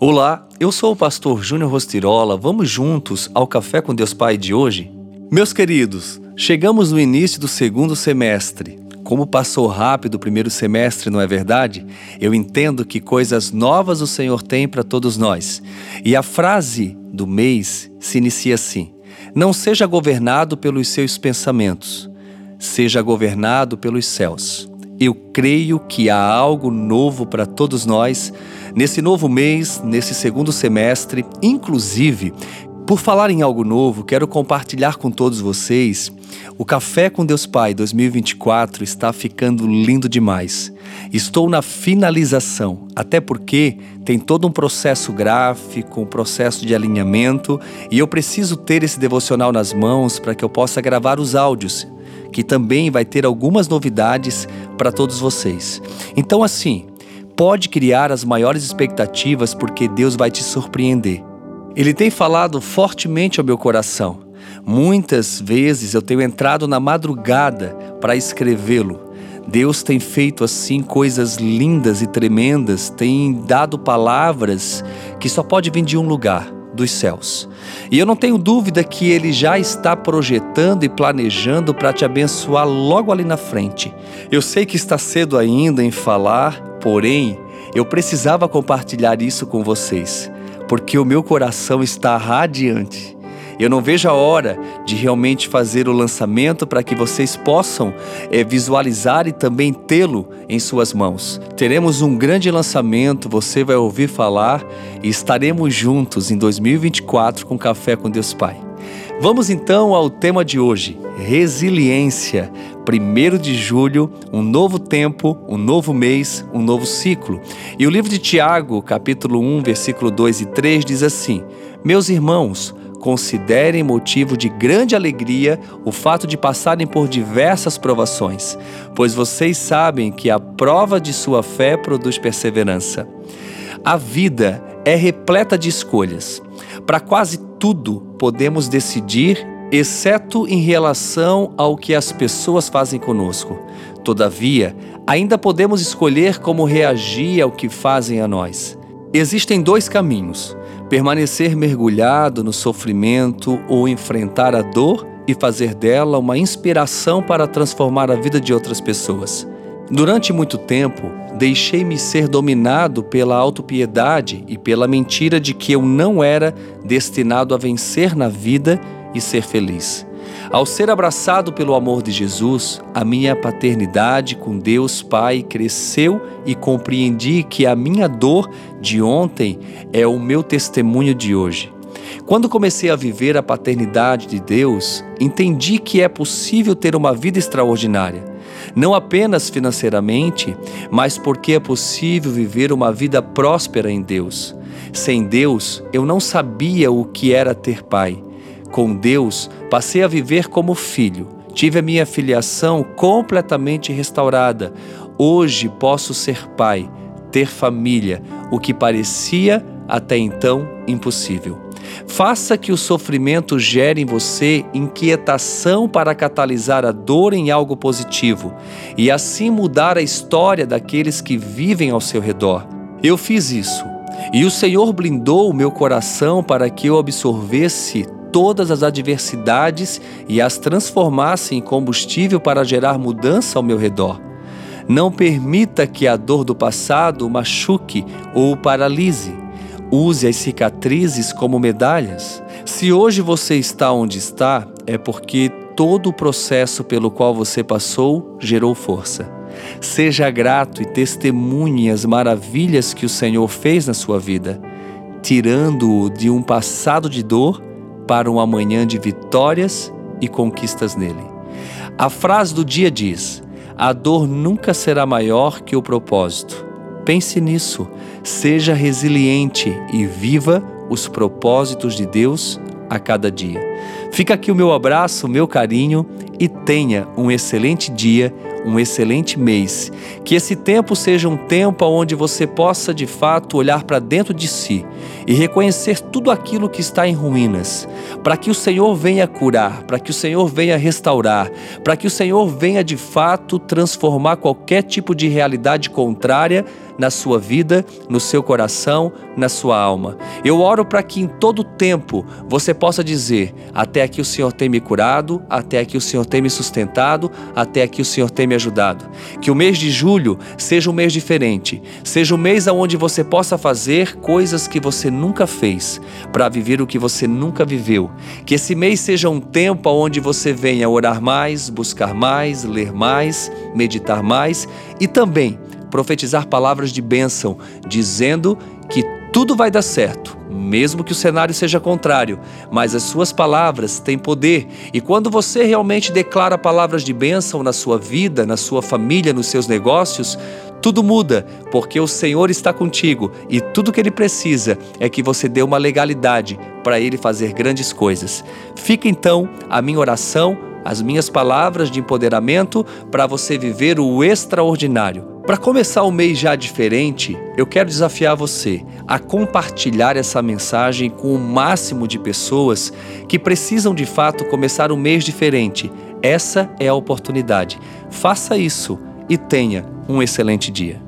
Olá, eu sou o pastor Júnior Rostirola. Vamos juntos ao Café com Deus Pai de hoje? Meus queridos, chegamos no início do segundo semestre. Como passou rápido o primeiro semestre, não é verdade? Eu entendo que coisas novas o Senhor tem para todos nós. E a frase do mês se inicia assim: Não seja governado pelos seus pensamentos, seja governado pelos céus. Eu creio que há algo novo para todos nós nesse novo mês, nesse segundo semestre. Inclusive, por falar em algo novo, quero compartilhar com todos vocês. O Café com Deus Pai 2024 está ficando lindo demais. Estou na finalização, até porque tem todo um processo gráfico, um processo de alinhamento, e eu preciso ter esse devocional nas mãos para que eu possa gravar os áudios que também vai ter algumas novidades para todos vocês. Então, assim, pode criar as maiores expectativas porque Deus vai te surpreender. Ele tem falado fortemente ao meu coração. Muitas vezes eu tenho entrado na madrugada para escrevê-lo. Deus tem feito assim coisas lindas e tremendas, tem dado palavras que só pode vir de um lugar, dos céus. E eu não tenho dúvida que Ele já está projetando e planejando para te abençoar logo ali na frente. Eu sei que está cedo ainda em falar, porém, eu precisava compartilhar isso com vocês, porque o meu coração está radiante. Eu não vejo a hora de realmente fazer o lançamento para que vocês possam é, visualizar e também tê-lo em suas mãos. Teremos um grande lançamento, você vai ouvir falar e estaremos juntos em 2024 com Café com Deus Pai. Vamos então ao tema de hoje: resiliência. 1 de julho, um novo tempo, um novo mês, um novo ciclo. E o livro de Tiago, capítulo 1, versículo 2 e 3 diz assim: Meus irmãos, Considerem motivo de grande alegria o fato de passarem por diversas provações, pois vocês sabem que a prova de sua fé produz perseverança. A vida é repleta de escolhas. Para quase tudo podemos decidir, exceto em relação ao que as pessoas fazem conosco. Todavia, ainda podemos escolher como reagir ao que fazem a nós. Existem dois caminhos permanecer mergulhado no sofrimento ou enfrentar a dor e fazer dela uma inspiração para transformar a vida de outras pessoas. Durante muito tempo, deixei-me ser dominado pela autopiedade e pela mentira de que eu não era destinado a vencer na vida e ser feliz. Ao ser abraçado pelo amor de Jesus, a minha paternidade com Deus Pai cresceu e compreendi que a minha dor de ontem é o meu testemunho de hoje. Quando comecei a viver a paternidade de Deus, entendi que é possível ter uma vida extraordinária, não apenas financeiramente, mas porque é possível viver uma vida próspera em Deus. Sem Deus, eu não sabia o que era ter pai. Com Deus, passei a viver como filho. Tive a minha filiação completamente restaurada. Hoje posso ser pai, ter família, o que parecia até então impossível. Faça que o sofrimento gere em você inquietação para catalisar a dor em algo positivo e assim mudar a história daqueles que vivem ao seu redor. Eu fiz isso e o Senhor blindou o meu coração para que eu absorvesse todas as adversidades e as transformasse em combustível para gerar mudança ao meu redor. Não permita que a dor do passado o machuque ou o paralise. Use as cicatrizes como medalhas. Se hoje você está onde está, é porque todo o processo pelo qual você passou gerou força. Seja grato e testemunhe as maravilhas que o Senhor fez na sua vida, tirando-o de um passado de dor para um amanhã de vitórias e conquistas nele. A frase do dia diz: A dor nunca será maior que o propósito. Pense nisso, seja resiliente e viva os propósitos de Deus a cada dia. Fica aqui o meu abraço, o meu carinho e tenha um excelente dia um excelente mês. Que esse tempo seja um tempo onde você possa de fato olhar para dentro de si e reconhecer tudo aquilo que está em ruínas, para que o Senhor venha curar, para que o Senhor venha restaurar, para que o Senhor venha de fato transformar qualquer tipo de realidade contrária na sua vida, no seu coração, na sua alma. Eu oro para que em todo tempo você possa dizer: até aqui o Senhor tem me curado, até aqui o Senhor tem me sustentado, até aqui o Senhor tem me ajudado. Que o mês de julho seja um mês diferente, seja um mês onde você possa fazer coisas que você nunca fez, para viver o que você nunca viveu. Que esse mês seja um tempo onde você venha orar mais, buscar mais, ler mais, meditar mais e também profetizar palavras de bênção, dizendo que tudo vai dar certo, mesmo que o cenário seja contrário, mas as suas palavras têm poder, e quando você realmente declara palavras de bênção na sua vida, na sua família, nos seus negócios, tudo muda, porque o Senhor está contigo e tudo que ele precisa é que você dê uma legalidade para ele fazer grandes coisas. Fica então a minha oração, as minhas palavras de empoderamento para você viver o extraordinário para começar o mês já diferente, eu quero desafiar você a compartilhar essa mensagem com o máximo de pessoas que precisam de fato começar um mês diferente. Essa é a oportunidade. Faça isso e tenha um excelente dia.